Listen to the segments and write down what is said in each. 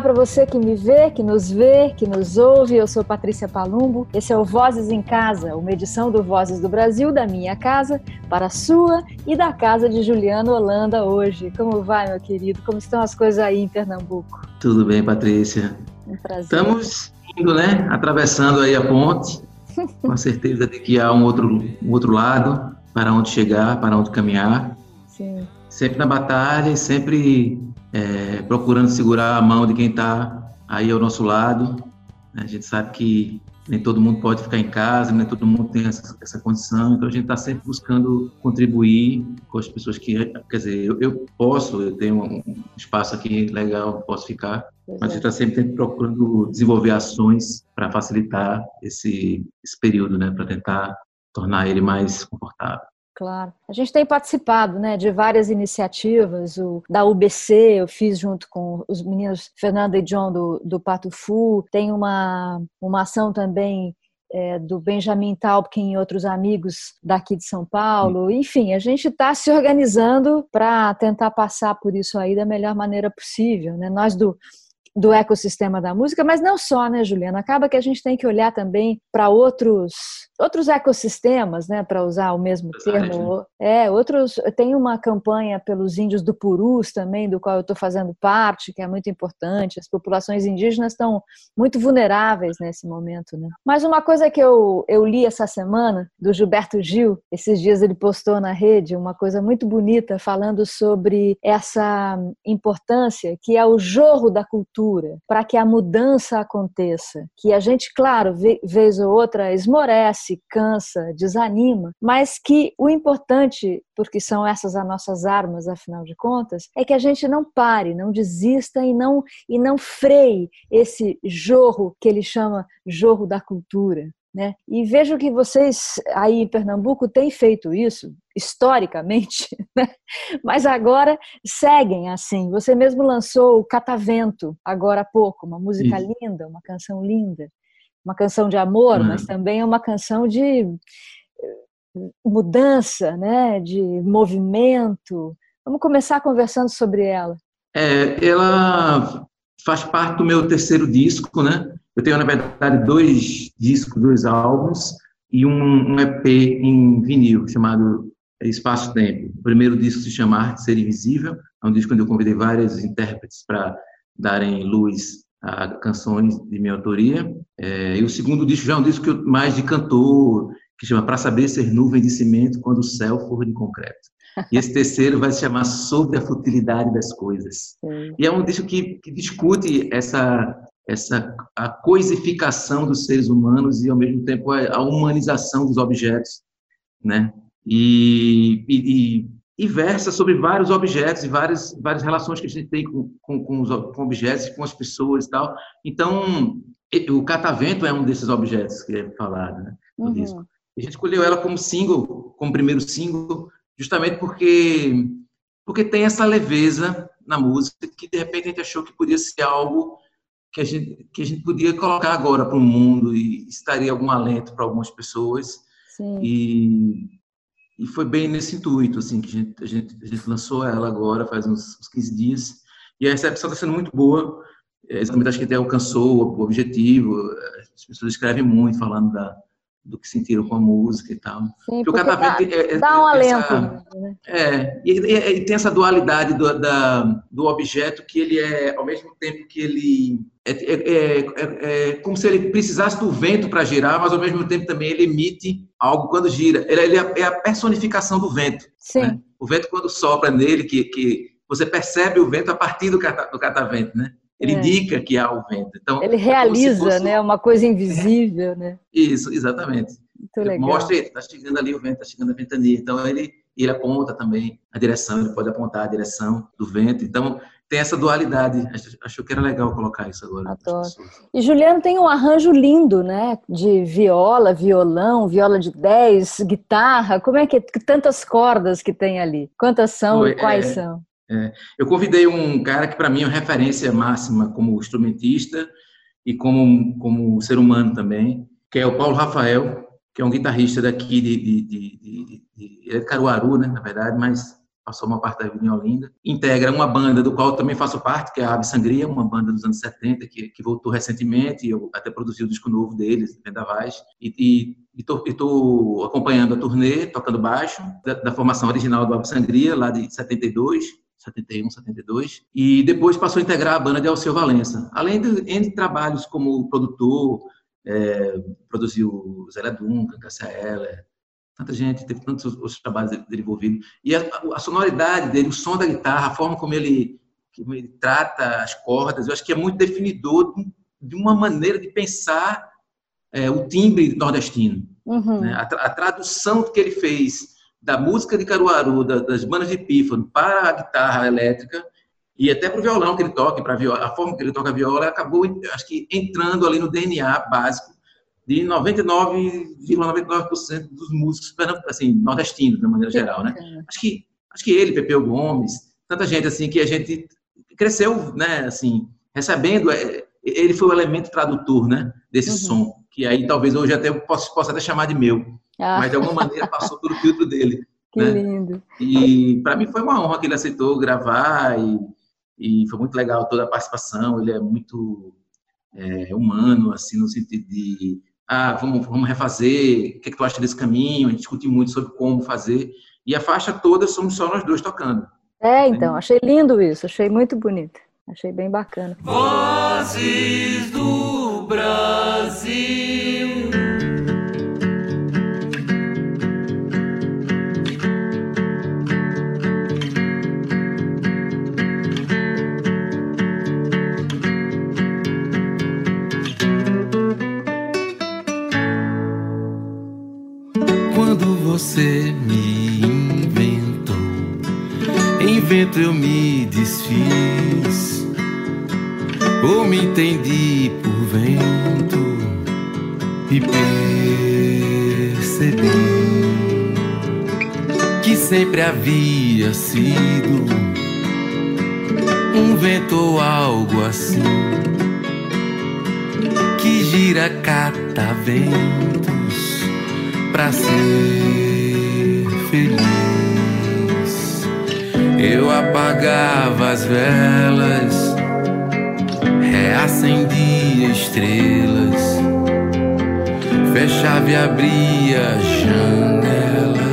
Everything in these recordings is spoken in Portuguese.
Olá para você que me vê, que nos vê, que nos ouve. Eu sou Patrícia Palumbo. Esse é o Vozes em Casa, uma edição do Vozes do Brasil, da minha casa, para a sua e da casa de Juliano Holanda hoje. Como vai, meu querido? Como estão as coisas aí em Pernambuco? Tudo bem, Patrícia. Um prazer. Estamos indo, né? Atravessando aí a ponte, com a certeza de que há um outro, um outro lado para onde chegar, para onde caminhar. Sim. Sempre na batalha e sempre é, procurando segurar a mão de quem está aí ao nosso lado. A gente sabe que nem todo mundo pode ficar em casa, nem todo mundo tem essa, essa condição, então a gente está sempre buscando contribuir com as pessoas que, quer dizer, eu, eu posso, eu tenho um espaço aqui legal, posso ficar, mas a gente está sempre procurando desenvolver ações para facilitar esse, esse período, né, para tentar tornar ele mais confortável. Claro. A gente tem participado né, de várias iniciativas, o, da UBC, eu fiz junto com os meninos Fernanda e John do, do Pato Fu, tem uma, uma ação também é, do Benjamin Taubkin e outros amigos daqui de São Paulo. Enfim, a gente está se organizando para tentar passar por isso aí da melhor maneira possível. Né? Nós do do ecossistema da música, mas não só, né, Juliana? Acaba que a gente tem que olhar também para outros outros ecossistemas, né, para usar o mesmo termo. É, outros. Tem uma campanha pelos índios do Purus também, do qual eu estou fazendo parte, que é muito importante. As populações indígenas estão muito vulneráveis nesse momento, né? Mas uma coisa que eu, eu li essa semana do Gilberto Gil, esses dias ele postou na rede uma coisa muito bonita falando sobre essa importância que é o jorro da cultura para que a mudança aconteça, que a gente, claro, vez ou outra esmorece cansa, desanima, mas que o importante, porque são essas as nossas armas, afinal de contas, é que a gente não pare, não desista e não, e não freie esse jorro que ele chama jorro da cultura. Né? E vejo que vocês aí em Pernambuco têm feito isso historicamente, né? mas agora seguem assim. Você mesmo lançou o Catavento agora há pouco, uma música isso. linda, uma canção linda uma canção de amor, uhum. mas também é uma canção de eh, mudança, né, de movimento. Vamos começar conversando sobre ela. É, ela faz parte do meu terceiro disco, né? Eu tenho na verdade dois discos, dois álbuns e um, um EP em vinil chamado Espaço Tempo. O primeiro disco se chama Arte Ser Invisível, é um disco onde eu convidei vários intérpretes para darem luz a canções de minha autoria. É, e o segundo disco já é um disco que eu, mais de cantor, que chama Para Saber Ser Nuvem de Cimento Quando o Céu For de Concreto. E esse terceiro vai se chamar Sobre a Futilidade das Coisas. Sim. E é um disco que, que discute essa essa a coisificação dos seres humanos e ao mesmo tempo a, humanização dos objetos, né? E, e, e versa sobre vários objetos e várias, várias relações que a gente tem com, com, com, os, com objetos, com as pessoas e tal. Então, o catavento é um desses objetos que é falado né, no uhum. disco. A gente escolheu ela como single, como primeiro single, justamente porque, porque tem essa leveza na música que de repente a gente achou que podia ser algo que a gente, que a gente podia colocar agora para o mundo e estaria algum alento para algumas pessoas. Sim. E e foi bem nesse intuito, assim, que a gente, a gente, a gente lançou ela agora, faz uns, uns 15 dias, e a recepção está sendo muito boa, é, exatamente acho que até alcançou o objetivo, as pessoas escrevem muito falando da, do que sentiram com a música e tal. Sim, porque, porque dá, é, é, dá um alento. Essa, né? É, e, e, e, tem essa dualidade do, da, do objeto que ele é, ao mesmo tempo que ele é, é, é, é como se ele precisasse do vento para girar, mas ao mesmo tempo também ele emite algo quando gira. Ele, ele é a personificação do vento. Sim. Né? O vento quando sopra nele, que, que você percebe o vento a partir do, cata, do catavento, né? Ele é. indica que há o vento. Então, ele é realiza, fosse... né? Uma coisa invisível, né? Isso, exatamente. Muito legal. Mostra, está chegando ali o vento, está chegando a ventania. Então ele ele aponta também a direção, ele pode apontar a direção do vento. Então tem essa dualidade. Acho que era legal colocar isso agora. Adoro. E Juliano tem um arranjo lindo, né? De viola, violão, viola de 10, guitarra. Como é que tantas cordas que tem ali? Quantas são Foi, e quais é, são? É. Eu convidei um cara que para mim é uma referência máxima como instrumentista e como como ser humano também, que é o Paulo Rafael, que é um guitarrista daqui de, de, de, de, de é Caruaru, né, na verdade, mas passou uma parte da vida em Olinda, integra uma banda do qual também faço parte, que é a Ave Sangria, uma banda dos anos 70, que, que voltou recentemente, eu até produzi o disco novo deles, Vendavais, e estou acompanhando a turnê, tocando baixo, da, da formação original do Ave Sangria, lá de 72, 71, 72, e depois passou a integrar a banda de Alceu Valença. Além de entre trabalhos como produtor, é, produziu Zé Duncan, Cassia Eller, tanta gente, teve tantos outros trabalhos dele. E a, a, sonoridade dele, o som da guitarra, a forma como ele, como ele trata as cordas, eu acho que é muito definidor de uma maneira de pensar é, o timbre nordestino. Uhum. Né? A, a, tradução que ele fez da música de Caruaru, da, das bandas de pífano, para a guitarra elétrica, e até para o violão que ele toca, para a, a forma que ele toca a viola, acabou, acho que, entrando ali no DNA básico de 99,99% ,99 dos músicos assim, nordestinos, de maneira geral, né? Acho que, acho que ele, Pepeu Gomes, tanta gente assim que a gente cresceu, né, assim, recebendo, é, ele foi o elemento tradutor, né, desse uhum. som, que aí talvez hoje até posso, possa até chamar de meu, ah. mas de alguma maneira passou pelo filtro dele. Que né? lindo. E para mim foi uma honra que ele aceitou gravar e, e foi muito legal toda a participação, ele é muito é, humano, assim, no sentido de ah, vamos, vamos refazer, o que, é que tu acha desse caminho? A gente discutiu muito sobre como fazer. E a faixa toda somos só nós dois tocando. É, então, achei lindo isso, achei muito bonito. Achei bem bacana. Vozes do Brasil. Invento eu me desfiz, ou me entendi por vento e percebi que sempre havia sido um vento ou algo assim que gira cata ventos pra ser feliz. Eu apagava as velas, reacendia estrelas, fechava e abria janelas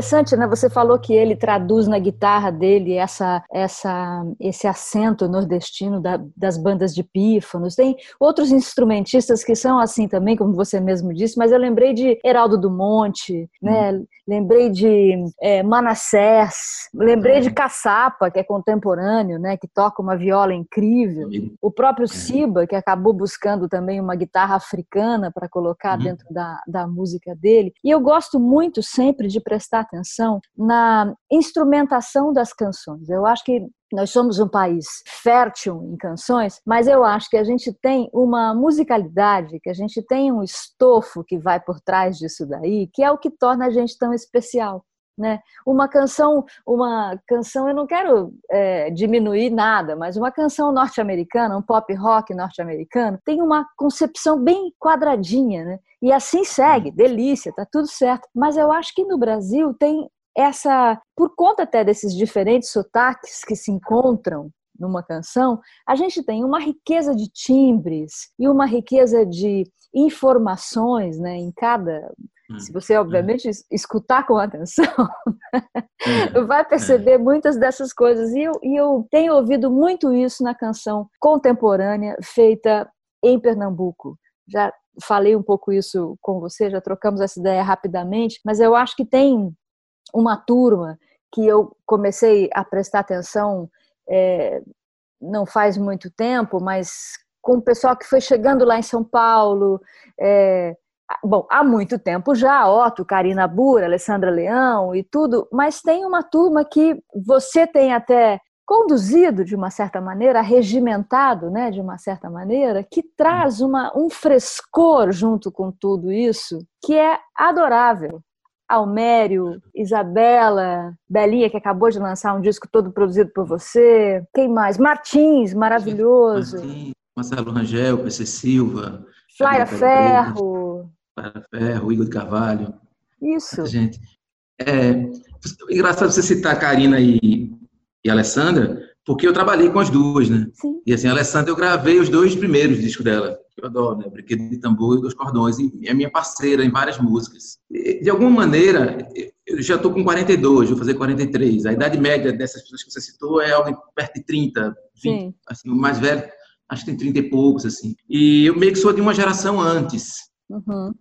interessante, né? Você falou que ele traduz na guitarra dele essa, essa, esse acento nordestino da, das bandas de pífanos. Tem outros instrumentistas que são assim também, como você mesmo disse, mas eu lembrei de Heraldo do Monte, né? Hum. Lembrei de é, Manassés, lembrei de hum. Caçapa, que é contemporâneo, né? Que toca uma viola incrível. O próprio. Siba, que acabou buscando também uma guitarra africana para colocar uhum. dentro da, da música dele. E eu gosto muito sempre de prestar atenção na instrumentação das canções. Eu acho que nós somos um país fértil em canções, mas eu acho que a gente tem uma musicalidade, que a gente tem um estofo que vai por trás disso daí, que é o que torna a gente tão especial. Né? Uma canção, uma canção, eu não quero é, diminuir nada, mas uma canção norte-americana, um pop rock norte-americano, tem uma concepção bem quadradinha, né? E assim segue, uhum. delícia, tá tudo certo. Mas eu acho que no Brasil tem essa, por conta até desses diferentes sotaques que se encontram numa canção, a gente tem uma riqueza de timbres e uma riqueza de informações, né, em cada Hum, se você, obviamente, é. escutar com atenção, é. vai perceber é. muitas dessas coisas. E eu, e eu tenho ouvido muito isso na canção contemporânea feita em Pernambuco. Já falei um pouco isso com você, já trocamos essa ideia rapidamente, mas eu acho que tem uma turma que eu comecei a prestar atenção é, não faz muito tempo, mas com o pessoal que foi chegando lá em São Paulo, é, bom, há muito tempo já, Otto, Karina Bura, Alessandra Leão e tudo, mas tem uma turma que você tem até conduzido de uma certa maneira, regimentado, né, de uma certa maneira, que traz uma, um frescor junto com tudo isso que é adorável. Almério, Isabela, Belinha, que acabou de lançar um disco todo produzido por você. Quem mais? Martins, maravilhoso. Martins, Marcelo Rangel, PC Silva. Flávia Ferro. Flávia Ferro, Igor de Carvalho. Isso. Gente, é, engraçado você citar Karina e, e Alessandra, porque eu trabalhei com as duas, né? Sim. E assim, a Alessandra, eu gravei os dois primeiros discos dela eu adoro, né? Brinquedo de Tambor e Dois Cordões, e é minha parceira em várias músicas. De alguma maneira, eu já estou com 42, vou fazer 43. A idade média dessas pessoas que você citou é algo perto de 30, 20. Sim. Assim, o mais velho, acho que tem 30 e poucos, assim. E eu meio que sou de uma geração antes uhum.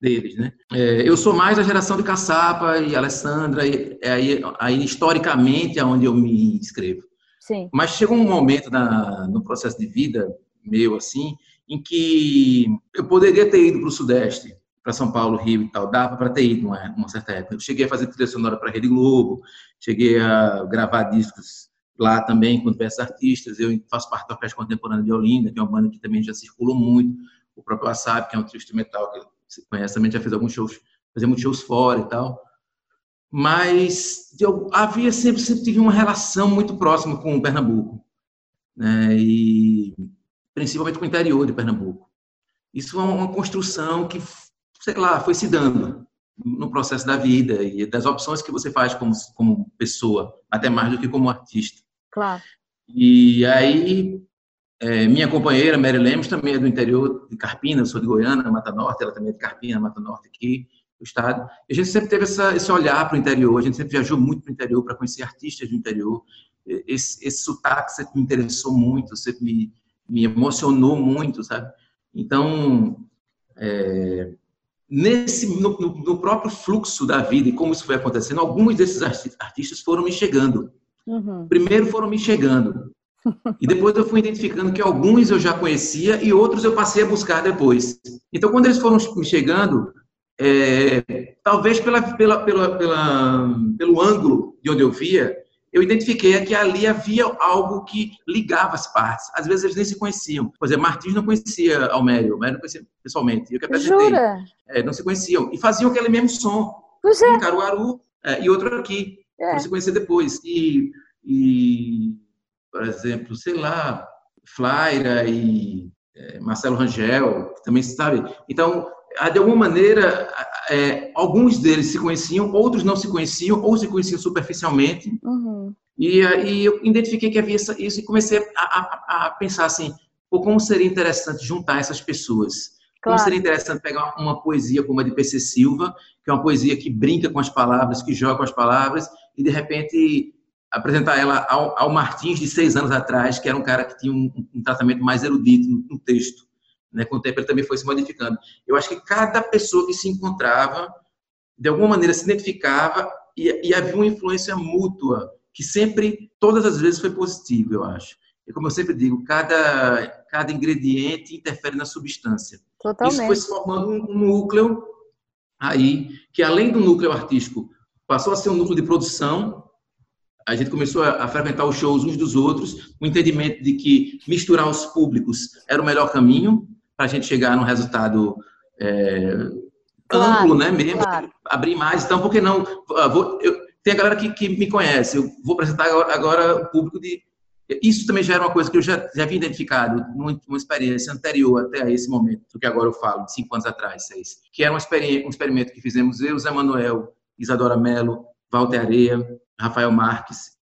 deles, né? É, eu sou mais da geração de Caçapa e Alessandra, e é aí, aí historicamente é onde eu me inscrevo. Sim. Mas chegou um momento na, no processo de vida meu, assim, em que eu poderia ter ido para o Sudeste, para São Paulo, Rio e tal, dava para ter ido uma, uma certa época. Eu cheguei a fazer trilha sonora para a Rede Globo, cheguei a gravar discos lá também com diversos artistas. Eu faço parte da Orquestra Contemporânea de Olinda, que é uma banda que também já circulou muito. O próprio Assab, que é um trio instrumental que você conhece, também já fez alguns shows, fazia muitos shows fora e tal. Mas eu havia sempre, sempre tive uma relação muito próxima com o Pernambuco. Né? E principalmente com o interior de Pernambuco. Isso é uma construção que, sei lá, foi se dando no processo da vida e das opções que você faz como, como pessoa, até mais do que como artista. Claro. E aí, é, minha companheira, Mary Lemos, também é do interior de Carpina, eu sou de Goiânia, Mata Norte, ela também é de Carpina, Mata Norte aqui, do estado. E a gente sempre teve essa, esse olhar para o interior, a gente sempre viajou muito para o interior para conhecer artistas do interior. Esse, esse sotaque sempre me interessou muito, sempre me, me emocionou muito, sabe? Então, é, nesse no, no, próprio fluxo da vida e como isso foi acontecendo, alguns desses artistas foram me chegando. Uhum. Primeiro foram me chegando. E depois eu fui identificando que alguns eu já conhecia e outros eu passei a buscar depois. Então, quando eles foram me chegando, é, talvez pela, pela, pela, pela, pelo ângulo de onde eu via, eu identifiquei que ali havia algo que ligava as partes. Às vezes eles nem se conheciam. Por exemplo, Martins não conhecia Almério, Almério não conhecia pessoalmente. Eu que apresentei. Jura? É, não se conheciam. E faziam aquele mesmo som. Pois é. Um Caruaru é, e outro aqui. É. Para se conhecer depois. E, e, por exemplo, sei lá, Flaira e é, Marcelo Rangel, também sabe. Então, de alguma maneira, é, alguns deles se conheciam, outros não se conheciam, ou se conheciam superficialmente. Uhum. E, e eu identifiquei que havia isso e comecei a, a, a pensar assim, como seria interessante juntar essas pessoas. Claro. Como seria interessante pegar uma poesia como a de PC Silva, que é uma poesia que brinca com as palavras, que joga com as palavras, e de repente apresentar ela ao, ao Martins de seis anos atrás, que era um cara que tinha um, um tratamento mais erudito no, no texto. Né? Com o tempo ele também foi se modificando. Eu acho que cada pessoa que se encontrava, de alguma maneira se identificava e, e havia uma influência mútua, que sempre, todas as vezes, foi positiva, eu acho. E como eu sempre digo, cada, cada ingrediente interfere na substância. Totalmente. Isso foi se formando um, um núcleo aí, que além do núcleo artístico, passou a ser um núcleo de produção, a gente começou a, frequentar os shows uns dos outros, o entendimento de que misturar os públicos era o melhor caminho, para a gente chegar num resultado é, claro, amplo, né? Mesmo, claro. abrir mais. Então, por que não? Ah, vou, eu, tem a galera que, que me conhece, eu vou apresentar agora, agora o público de. Isso também já era uma coisa que eu já, já havia identificado numa, uma experiência anterior até esse momento, do que agora eu falo, de cinco anos atrás, seis. Que era uma experiência, um experimento que fizemos eu, Zé Manuel, Isadora Mello, Walter Areia, Rafael Marques.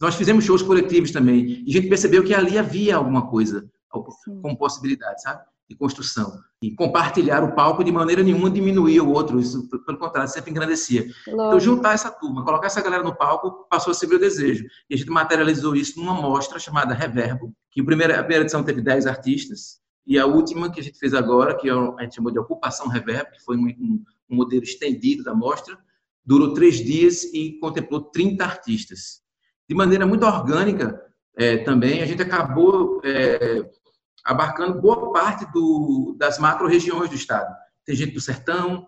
Nós fizemos shows coletivos também, e a gente percebeu que ali havia alguma coisa, com possibilidade, sabe? de construção. E compartilhar o palco de maneira nenhuma diminuía o outro, isso, pelo contrário, sempre engrandecia. Então. Então, juntar essa turma, colocar essa galera no palco, passou a ser meu desejo. E a gente materializou isso numa mostra chamada Reverbo, que a primeira, a primeira edição teve 10 artistas, e a última que a gente fez agora, que é a gente chamou de Ocupação Reverbo, que foi um, um, um modelo estendido da mostra, durou três dias e contemplou 30 artistas. De maneira muito orgânica, é, também, a gente acabou é, abarcando boa parte do, das macro-regiões do estado. Tem gente do Sertão,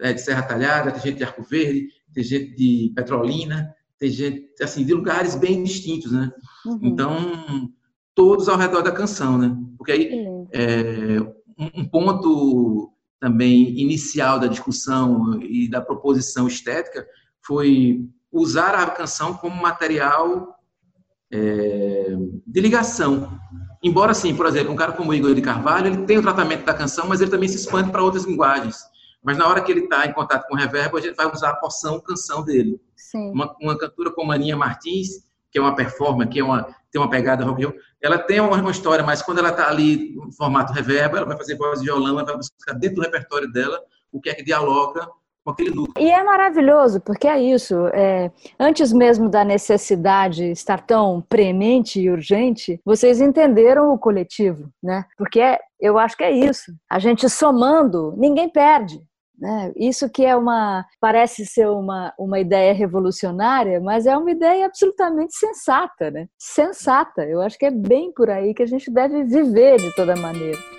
é, de Serra Talhada, tem gente de Arco Verde, tem gente de Petrolina, tem gente, assim, de lugares bem distintos, né? Uhum. Então, todos ao redor da canção, né? Porque aí, é, um, um ponto também inicial da discussão e da proposição estética foi usar a canção como material é, de ligação Embora, assim, por exemplo, um cara como Igor de Carvalho, ele tem o tratamento da canção, mas ele também se expande para outras linguagens. Mas na hora que ele está em contato com o reverb, a gente vai usar a porção canção dele. Sim. Uma, uma cantora como Aninha Martins, que é uma performer, que é uma, tem uma pegada rock and roll, ela tem uma, história, mas quando ela está ali no formato reverb, ela vai fazer voz de violão, ela vai buscar dentro do repertório dela o que é que dialoga com aquele núcleo. E é maravilhoso, porque é isso. É, antes mesmo da necessidade estar tão premente e urgente, vocês entenderam o coletivo, né? Porque é, eu acho que é isso. A gente somando, ninguém perde. Né? Isso que é uma parece ser uma, uma ideia revolucionária, mas é uma ideia absolutamente sensata, né? Sensata. Eu acho que é bem por aí que a gente deve viver de toda maneira.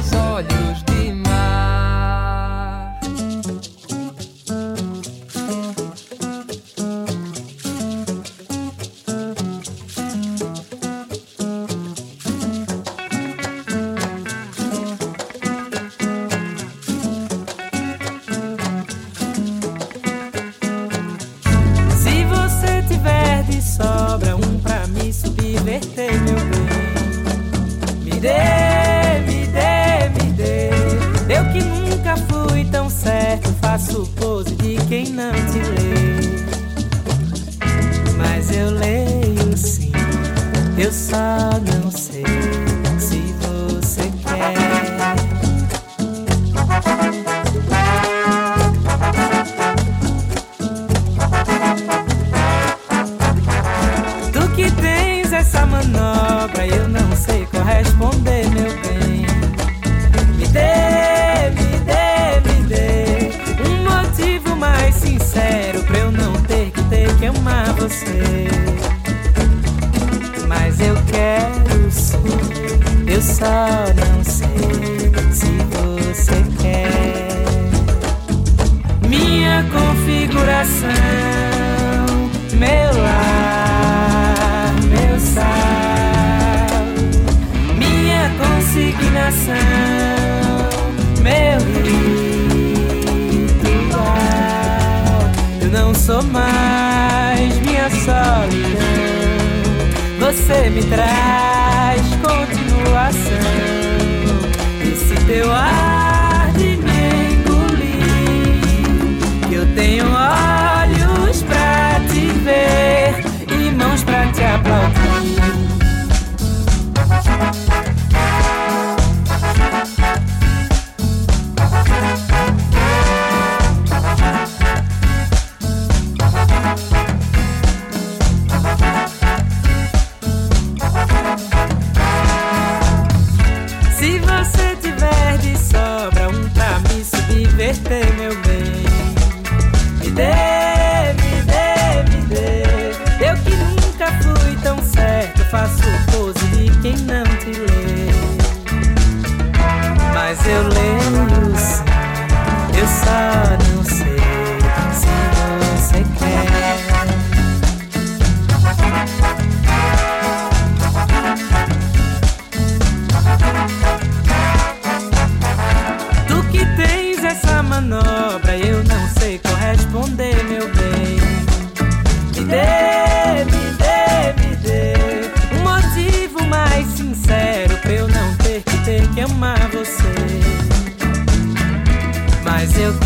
meus olhos. mais minha solidão. Você me traz continuação. Esse teu ar de me engolir. Eu tenho olhos pra te ver e mãos pra te aplaudir.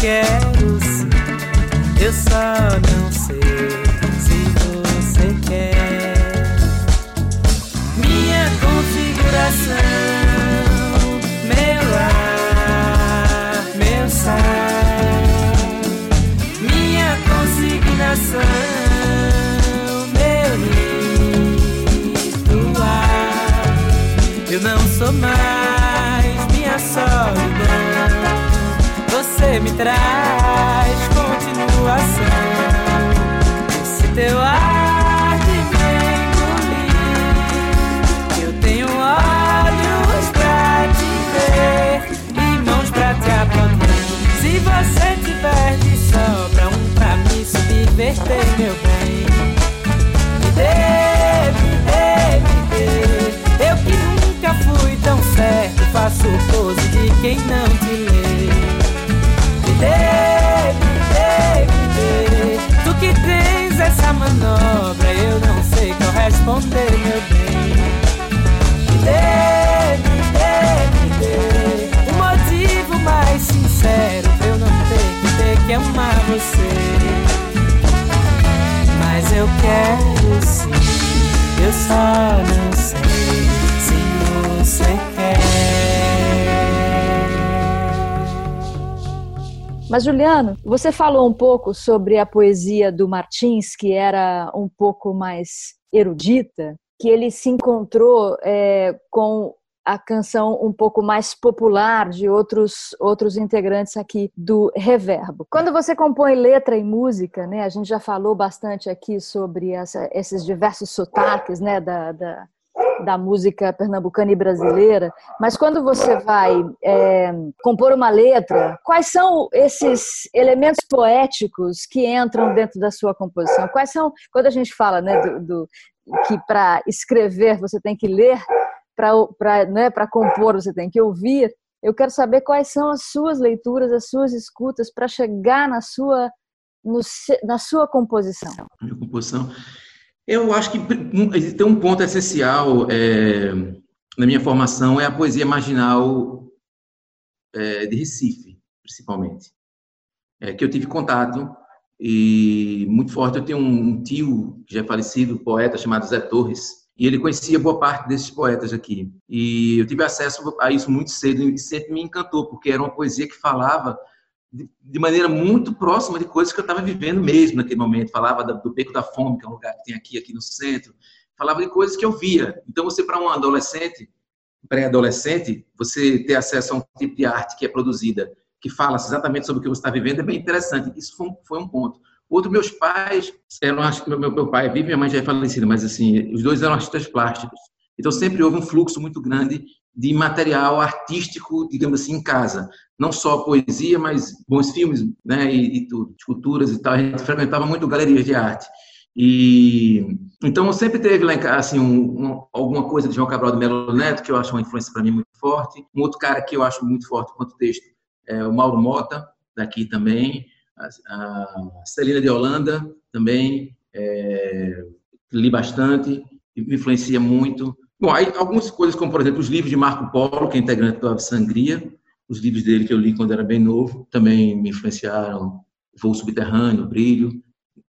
quero sim, eu só não traz continuação. Esse teu ar que me engolir, eu tenho olhos pra te ver e mãos pra te aplaudir. Se você tiver de sobra um pra mim se divertir, meu bem, me dê, me dê. Eu que nunca fui tão certo, faço pose de quem não te lê. Sei corresponder, meu bem. Me dê, me dê, me dê. O motivo mais sincero pra eu não ter que ter que amar você eu quero sim. Eu só não sei se você quer. Mas, Juliano, você falou um pouco sobre a poesia do Martins, que era um pouco mais erudita, que ele se encontrou é, com a canção um pouco mais popular de outros outros integrantes aqui do Reverbo. Quando você compõe letra e música, né, a gente já falou bastante aqui sobre essa, esses diversos sotaques, né, da, da, da, música pernambucana e brasileira, mas quando você vai é, compor uma letra, quais são esses elementos poéticos que entram dentro da sua composição? Quais são, quando a gente fala, né, do, do que para escrever você tem que ler, para né, compor você tem que ouvir. Eu quero saber quais são as suas leituras, as suas escutas para chegar na sua no, na sua composição. Minha composição. Eu acho que tem um ponto essencial é, na minha formação é a poesia marginal é, de Recife, principalmente, é, que eu tive contato e muito forte. Eu tenho um tio que já é falecido, poeta chamado Zé Torres, e ele conhecia boa parte desses poetas aqui. E eu tive acesso a isso muito cedo e sempre me encantou, porque era uma poesia que falava de maneira muito próxima de coisas que eu estava vivendo mesmo naquele momento. Falava do Beco da Fome, que é um lugar que tem aqui, aqui no centro. Falava de coisas que eu via. Então, você, para um adolescente, pré-adolescente, você ter acesso a um tipo de arte que é produzida, que fala exatamente sobre o que você está vivendo, é bem interessante. Isso foi um, foi um ponto. Outro, meus pais eram, meu, meu pai vive, minha mãe já é falecida, mas assim, os dois eram artistas plásticos. Então sempre houve um fluxo muito grande de material artístico, digamos assim, em casa. Não só poesia, mas bons filmes, né, e, e tudo, esculturas e tal. A gente frequentava muito galerias de arte. E então sempre teve lá assim um, um, alguma coisa de João Cabral de Melo Neto que eu acho uma influência para mim muito forte. Um outro cara que eu acho muito forte quanto texto é o Mauro Mota daqui também a Celina de Holanda também é, li bastante, me influencia muito. Bom, aí algumas coisas, como por exemplo os livros de Marco Polo, que é integrante do Ave Sangria, os livros dele que eu li quando era bem novo, também me influenciaram. Voo Subterrâneo, Brilho,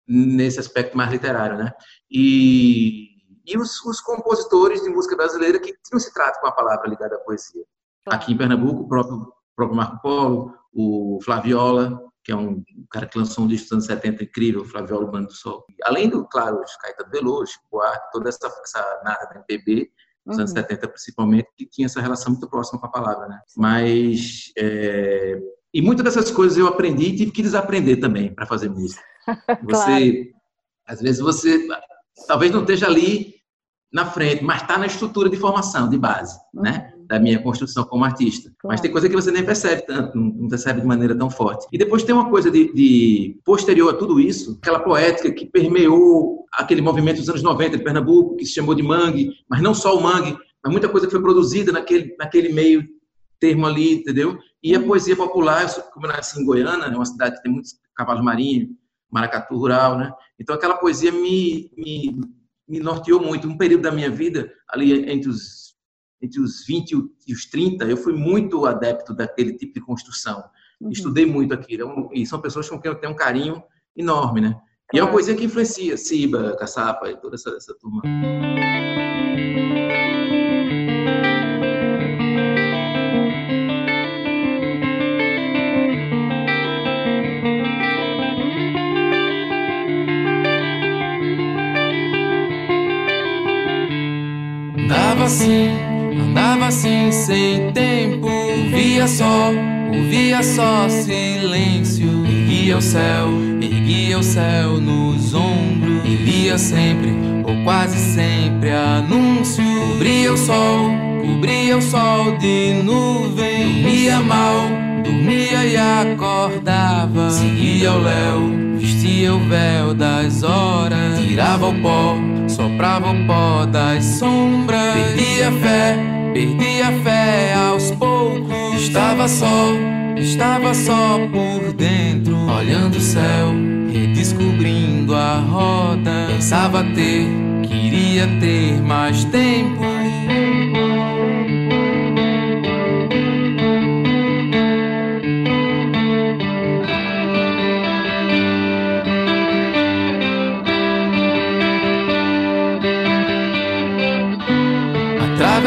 nesse aspecto mais literário, né? E, e os, os, compositores de música brasileira que não se trata com a palavra ligada à poesia. Aqui em Pernambuco, o próprio, próprio Marco Polo, o Flaviola, que é um cara que lançou um disco dos anos 70 incrível, Flaviola Bando do Sol. Além do, claro, os Caetano Veloso, Buarque, toda essa, essa nada da MPB, dos uhum. anos 70 principalmente, que tinha essa relação muito próxima com a palavra, né? Mas... É... E muitas dessas coisas eu aprendi e tive que desaprender também para fazer música. Você, claro. às vezes você, talvez não esteja ali na frente, mas está na estrutura de formação, de base, né? uhum. né? Da minha construção como artista. Claro. Mas tem coisa que você nem percebe tanto, não percebe de maneira tão forte. E depois tem uma coisa de, de posterior a tudo isso, aquela poética que permeou aquele movimento dos anos 90 de Pernambuco, que se chamou de mangue, mas não só o mangue, mas muita coisa que foi produzida naquele, naquele meio termo ali, entendeu? E a uhum. poesia popular, como eu nasci em Goiânia, é uma cidade que tem muitos cavalos marinhos, maracatu rural, né? Então aquela poesia me, me, me norteou muito. Um período da minha vida, ali entre os entre os 20 e os 30, eu fui muito adepto daquele tipo de construção. Uhum. Estudei muito aquilo. E são pessoas com quem eu tenho um carinho enorme, né? E é uma coisa que influencia Siba, Caçapa e toda essa, essa turma. Dava assim sem tempo, via só, ouvia só silêncio. Erguia o céu, erguia o céu nos ombros. Lia sempre, ou quase sempre, anúncio. Cobria o sol, cobria o sol de nuvem. Dormia mal, dormia e acordava. Seguia o léu, vestia o véu das horas. Tirava o pó, soprava o pó das sombras. Perdia fé, perdia fé aos poucos. Estava só, estava só por dentro, olhando o céu, redescobrindo a roda. Pensava ter, queria ter mais tempo.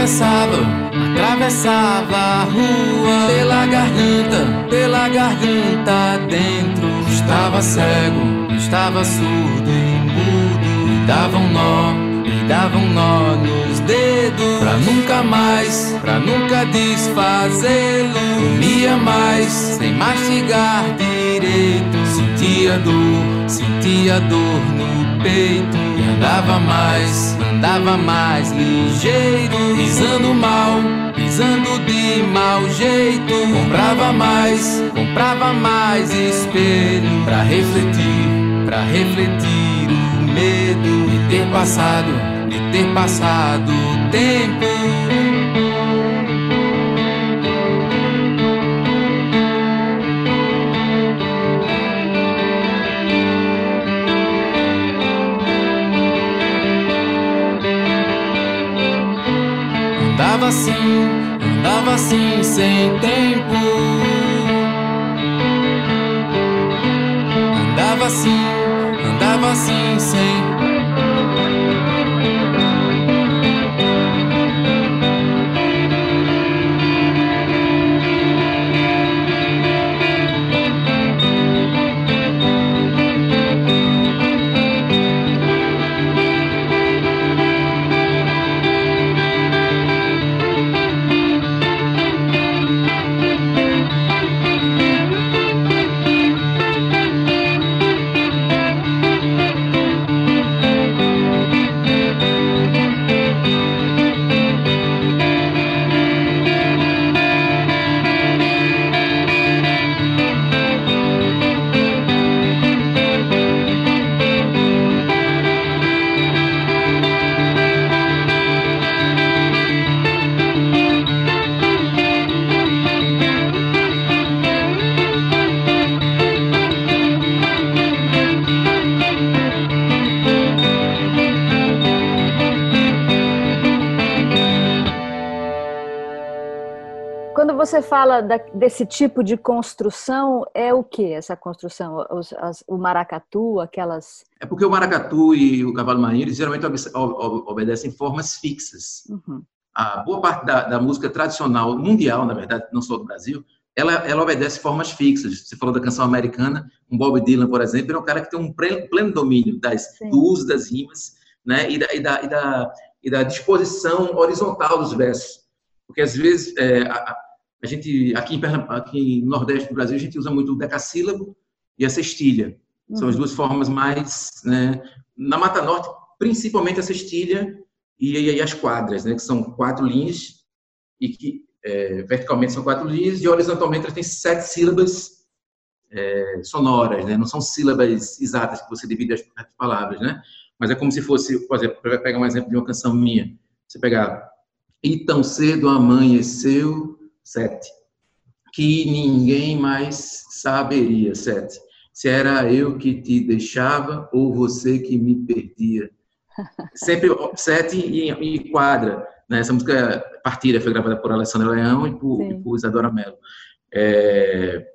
Atravessava, atravessava a rua pela garganta, pela garganta dentro. Estava cego, estava surdo e mudo, e dava um nó, e dava um nó nos dedos. Pra nunca mais, pra nunca desfazê-lo. Comia mais, sem mastigar direito. Sentia dor, sentia dor no peito. Andava mais, andava mais ligeiro, pisando mal, pisando de mau jeito. Comprava mais, comprava mais espelho pra refletir, pra refletir o medo de ter passado, de ter passado o tempo. Assim, andava assim sem tempo. Andava assim, andava assim sem. Você fala da- desse tipo de construção, é o que essa construção? Os- as- o maracatu, aquelas. É porque o maracatu e o cavalo marinho, eles geralmente obede- ob- obedecem formas fixas. Uhum. A boa parte da, da música tradicional mundial, na verdade, não só do Brasil, ela, ela obedece formas fixas. Você falou da canção americana, um Bob Dylan, por exemplo, é um cara que tem um pleno, pleno domínio das, Sim. do uso das rimas né, e, da, e, da, e, da, e da disposição horizontal dos versos. Porque, às vezes, é, a, a- gente, aqui, em aqui no Nordeste do Brasil, a gente usa muito o decassílabo e a cestilha. São as Uhum. duas formas mais, né? Na Mata Norte, principalmente a cestilha e, e, e as quadras, né? Que são quatro linhas e que é, verticalmente são quatro linhas e horizontalmente elas têm sete sílabas é, sonoras, né? Não são sílabas exatas que você divide as, as palavras, né? Mas é como se fosse, por exemplo, para pegar um exemplo de uma canção minha, você pegar e tão cedo amanheceu sete que ninguém mais saberia sete se era eu que te deixava ou você que me perdia. Sempre sete e, e quadra. Né? Essa música Partida foi gravada por Alessandra Leão e por, e por Isadora Mello. É,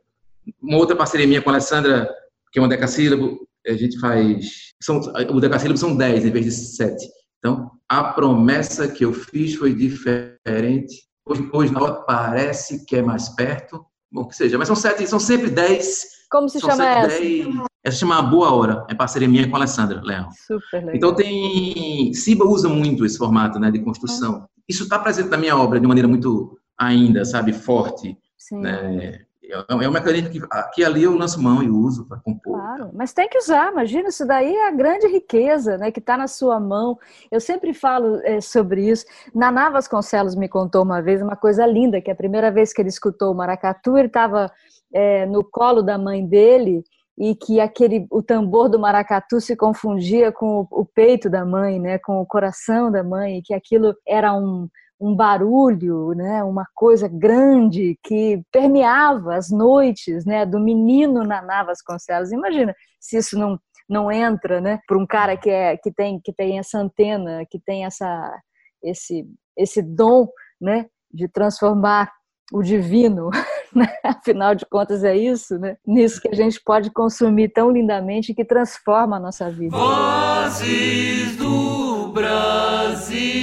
uma outra parceria minha com a Alessandra, que é uma decassílabo, a gente faz. São, o decassílabo são dez em vez de sete. Então, a promessa que eu fiz foi diferente. Hoje, hoje na hora parece que é mais perto. Bom, que seja, mas são sete, são sempre dez Como se chama essa? dez. Essa chama Boa Hora, é parceria minha com a Alessandra Leão. Super legal. Então tem. Siba usa muito esse formato né, de construção. Isso está presente na minha obra de maneira muito ainda, sabe, forte. Sim. Né? É um mecanismo que, que ali eu lanço mão e uso para compor. Claro, mas tem que usar, imagina, isso daí é a grande riqueza né, que está na sua mão. Eu sempre falo é, sobre isso. Naná Vasconcelos me contou uma vez uma coisa linda, que a primeira vez que ele escutou o maracatu, ele estava é, no colo da mãe dele e que aquele o tambor do maracatu se confundia com o, o peito da mãe, né, com o coração da mãe, e que aquilo era um um barulho, né, uma coisa grande que permeava as noites, né, do menino Naná Vasconcelos. Imagina se isso não não entra, né, para um cara que é que tem que tem essa antena, que tem essa esse esse dom, né, de transformar o divino, né? afinal de contas é isso, né? Nisso que a gente pode consumir tão lindamente que transforma a nossa vida. Vozes do Brasil.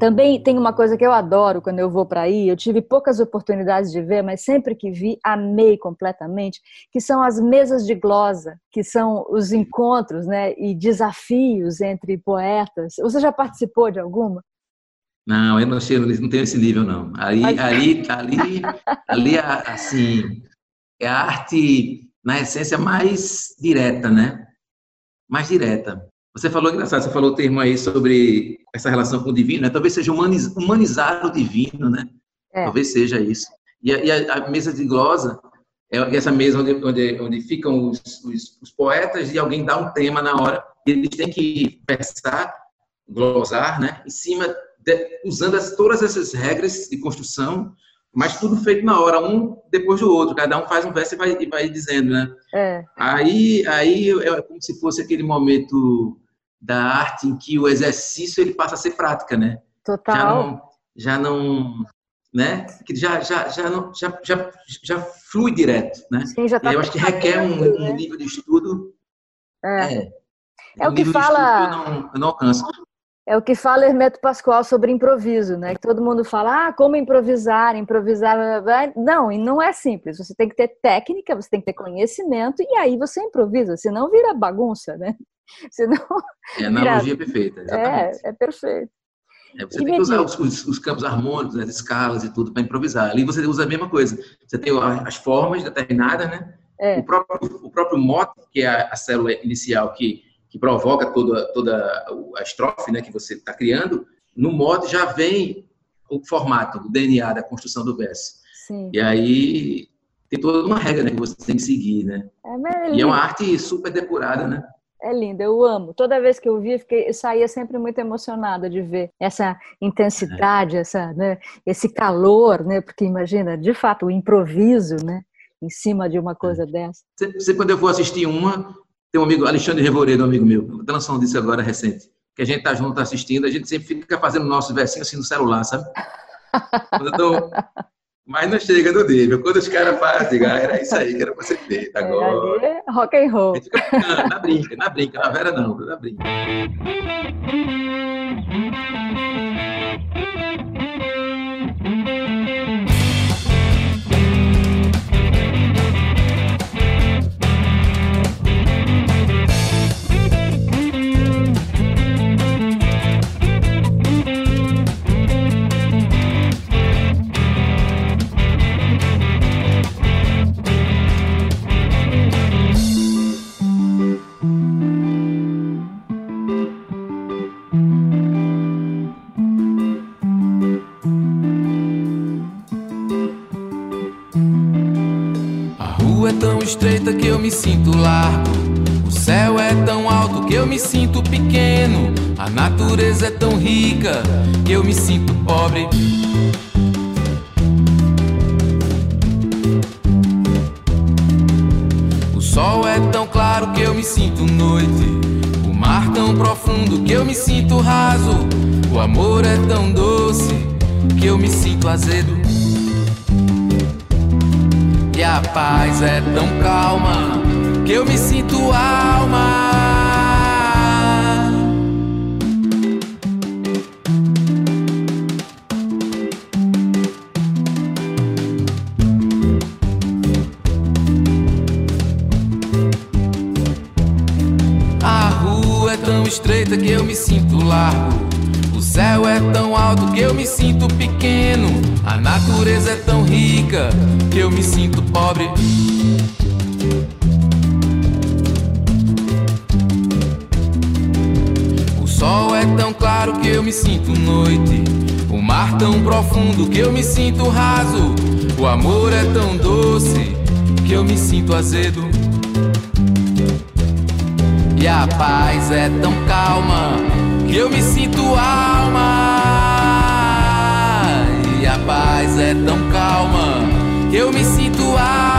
Também tem uma coisa que eu adoro quando eu vou para aí, eu tive poucas oportunidades de ver, mas sempre que vi, amei completamente, que são as mesas de glosa, que são os encontros né, e desafios entre poetas. Você já participou de alguma? Não, eu não, sei, não tenho esse nível, não. Ali, mas... ali, ali, ali, assim, é a arte, na essência, mais direta, né? Mais direta. Você falou, engraçado, você falou o termo aí sobre essa relação com o divino, né? talvez seja humaniz, humanizar o divino, né? É. Talvez seja isso. E a, e a, a mesa de glosa é essa mesa onde, onde, onde ficam os, os, os, poetas e alguém dá um tema na hora e eles têm que pensar, glosar, né? Em cima, de, usando as, todas essas regras de construção, mas tudo feito na hora, um depois do outro. Cada um faz um verso e vai, e vai dizendo, né? É. Aí, aí é como se fosse aquele momento da arte em que o exercício ele passa a ser prática, né? Total. Já não, já não né? Que já já já não, já, já, já flui direto, né? Sim, já tá eu acho que requer um, né? um, nível de estudo. É. É, é o que fala. Eu não, eu não alcanço. É o que fala Hermeto Pascoal sobre improviso, né? Que todo mundo fala, ah, como improvisar, improvisar. Não, e não é simples. Você tem que ter técnica, você tem que ter conhecimento, e aí você improvisa, senão vira bagunça, né? Senão. É a analogia vira... perfeita, exatamente. É, é perfeito. É, você e tem que usar os, os, os, campos harmônicos, as escalas e tudo para improvisar. Ali você usa a mesma coisa. Você tem as formas determinadas, né? É. O, próprio, o próprio mote, que é a, a célula inicial que que provoca toda, toda a estrofe né, que você está criando, no mote já vem o formato, o DNA da construção do verso. Sim. E aí tem toda uma regra né, que você tem que seguir, né? É e é uma arte super depurada, né? É linda, eu amo. Toda vez que eu via, fiquei, eu saía sempre muito emocionada de ver essa intensidade, é. essa, né, esse calor, né? Porque imagina, de fato, o improviso, né? Em cima de uma coisa é. dessa. Sempre, quando eu vou assistir uma, tem um amigo, Alexandre Revoredo, um amigo meu, está lançando disso agora recente, que a gente tá junto assistindo, a gente sempre fica fazendo nosso versinho assim no celular, sabe? Tô... Mas não chega no nível. Quando os caras fazem, ah, era isso aí que era pra você ter, tá agora. É, rock and roll. Fica, na brinca, na brinca, na vera não, na brinca. Me sinto largo. O céu é tão alto que eu me sinto pequeno. A natureza é tão rica que eu me sinto pobre. O sol é tão claro que eu me sinto noite. O mar tão profundo que eu me sinto raso. O amor é tão doce que eu me sinto azedo. Paz é tão calma que eu me sinto alma. A rua é tão estreita que eu me sinto largo. O céu é tão alto que eu me sinto pequeno. A natureza é tão rica que eu me profundo que eu me sinto raso. O amor é tão doce que eu me sinto azedo. E a paz é tão calma que eu me sinto alma. E a paz é tão calma que eu me sinto alma.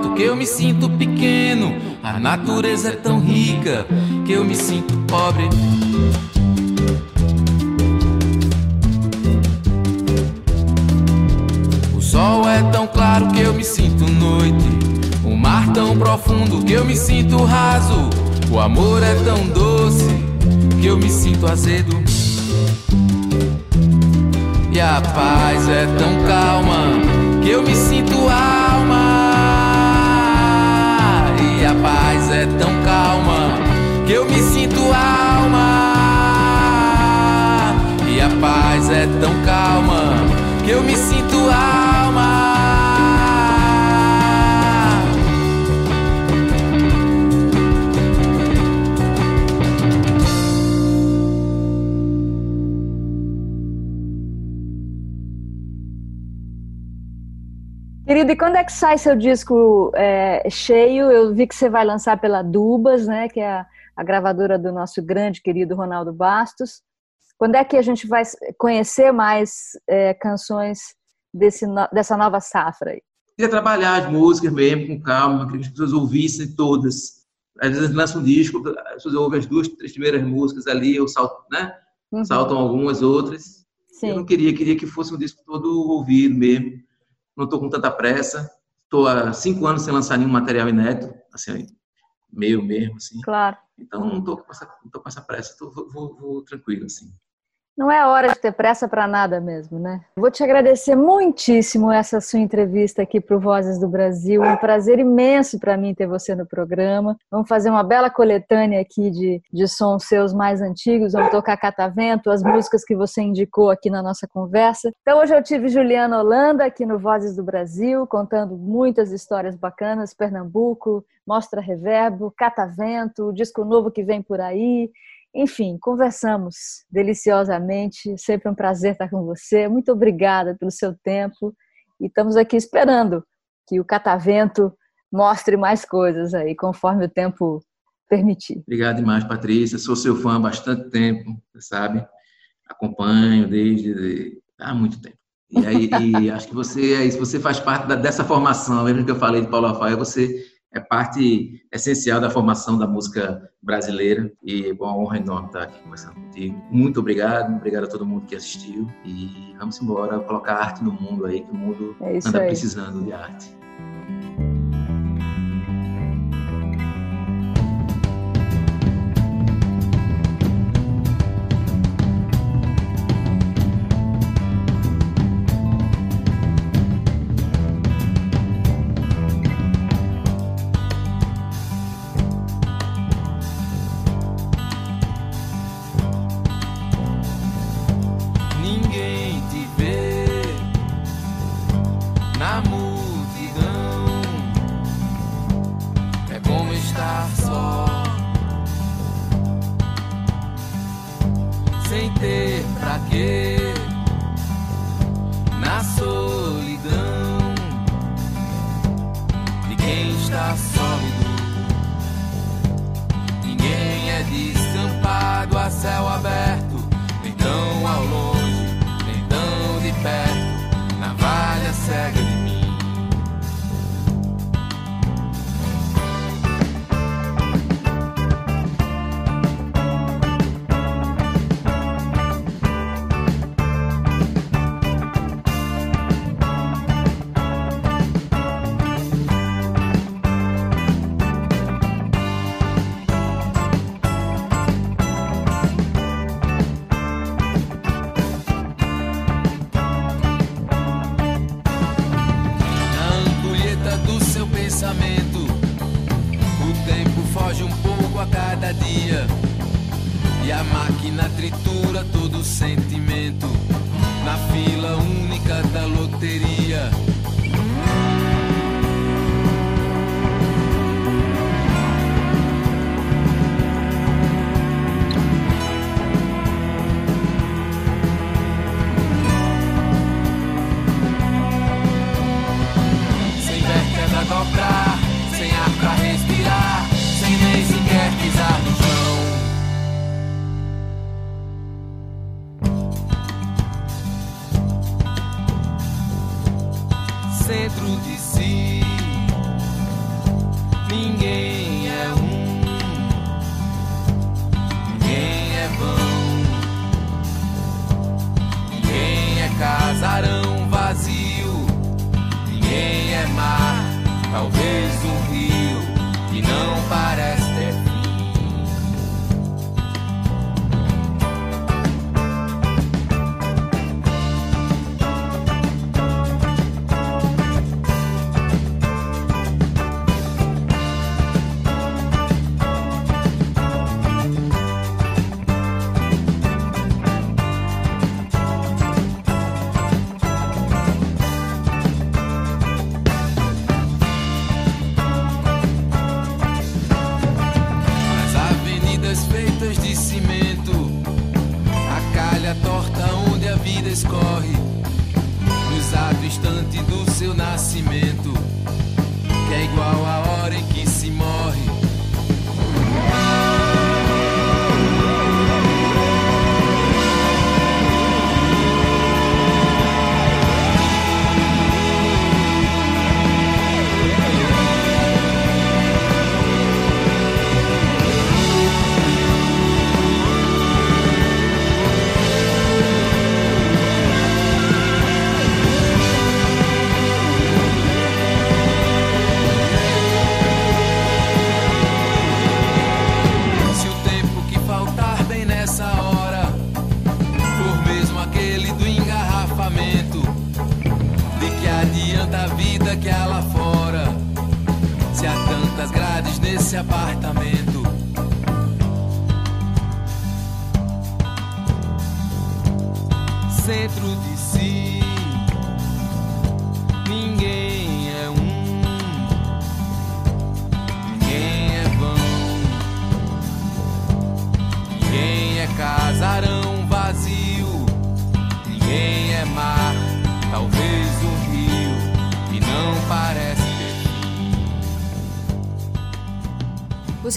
Alto que eu me sinto pequeno. A natureza é tão rica que eu me sinto pobre. O sol é tão claro que eu me sinto noite. O mar tão profundo que eu me sinto raso. O amor é tão doce que eu me sinto azedo. E a paz é tão calma que eu me sinto alma. A paz é tão calma que eu me sinto alma. E a paz é tão calma que eu me sinto alma. Querido, e quando é que sai seu disco é, cheio? Eu vi que você vai lançar pela Dubas, né, que é a, a, gravadora do nosso grande querido Ronaldo Bastos. Quando é que a gente vai conhecer mais é, canções desse, dessa nova safra aí? Queria trabalhar as músicas mesmo, com calma, queria que as pessoas ouvissem todas. Às vezes lança um disco, as pessoas ouvem as duas, três primeiras músicas ali, eu salto, né? Uhum. saltam algumas outras. Sim. Eu não queria, queria que fosse um disco todo ouvido mesmo não estou com tanta pressa. Estou há cinco anos sem lançar nenhum material inédito, assim, meio mesmo, assim. Claro. Então não estou com, com essa pressa, tô, vou, vou, vou tranquilo, assim. Não é hora de ter pressa para nada mesmo, né? Vou te agradecer muitíssimo essa sua entrevista aqui para o Vozes do Brasil. Um prazer imenso para mim ter você no programa. Vamos fazer uma bela coletânea aqui de, de sons seus mais antigos. Vamos tocar Catavento, as músicas que você indicou aqui na nossa conversa. Então hoje eu tive Juliana Holanda aqui no Vozes do Brasil, contando muitas histórias bacanas. Pernambuco, Mostra Reverbo, Catavento, o disco novo que vem por aí. Enfim, conversamos deliciosamente. Sempre um prazer estar com você. Muito obrigada pelo seu tempo. E estamos aqui esperando que o catavento mostre mais coisas aí, conforme o tempo permitir. Obrigado demais, Patrícia. Sou seu fã há bastante tempo, sabe? Acompanho desde há muito tempo. E aí, e acho que você é isso, você faz parte da, dessa formação, mesmo que eu falei de Paulo Rafael, você é parte essencial da formação da música brasileira e é uma honra enorme estar aqui conversando contigo. Muito obrigado, obrigado a todo mundo que assistiu e vamos embora colocar arte no mundo aí, que o mundo é anda aí. precisando de arte.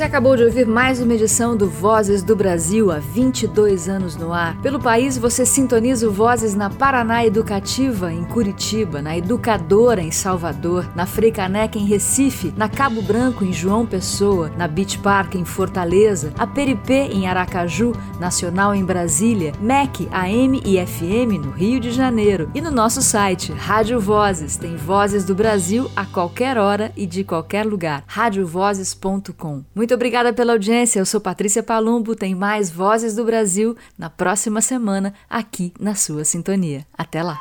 Você acabou de ouvir mais uma edição do Vozes do Brasil, há 22 anos no ar. Pelo país, você sintoniza o Vozes na Paraná Educativa, em Curitiba, na Educadora, em Salvador, na Freicaneca, em Recife, na Cabo Branco, em João Pessoa, na Beach Park, em Fortaleza, a Peripê, em Aracaju, Nacional, em Brasília, MEC, AM e FM, no Rio de Janeiro. E no nosso site, Rádio Vozes, tem Vozes do Brasil a qualquer hora e de qualquer lugar. radiovozes.com. Muito obrigada pela audiência. Eu sou Patrícia Palumbo. Tem mais Vozes do Brasil na próxima semana aqui na sua sintonia. Até lá.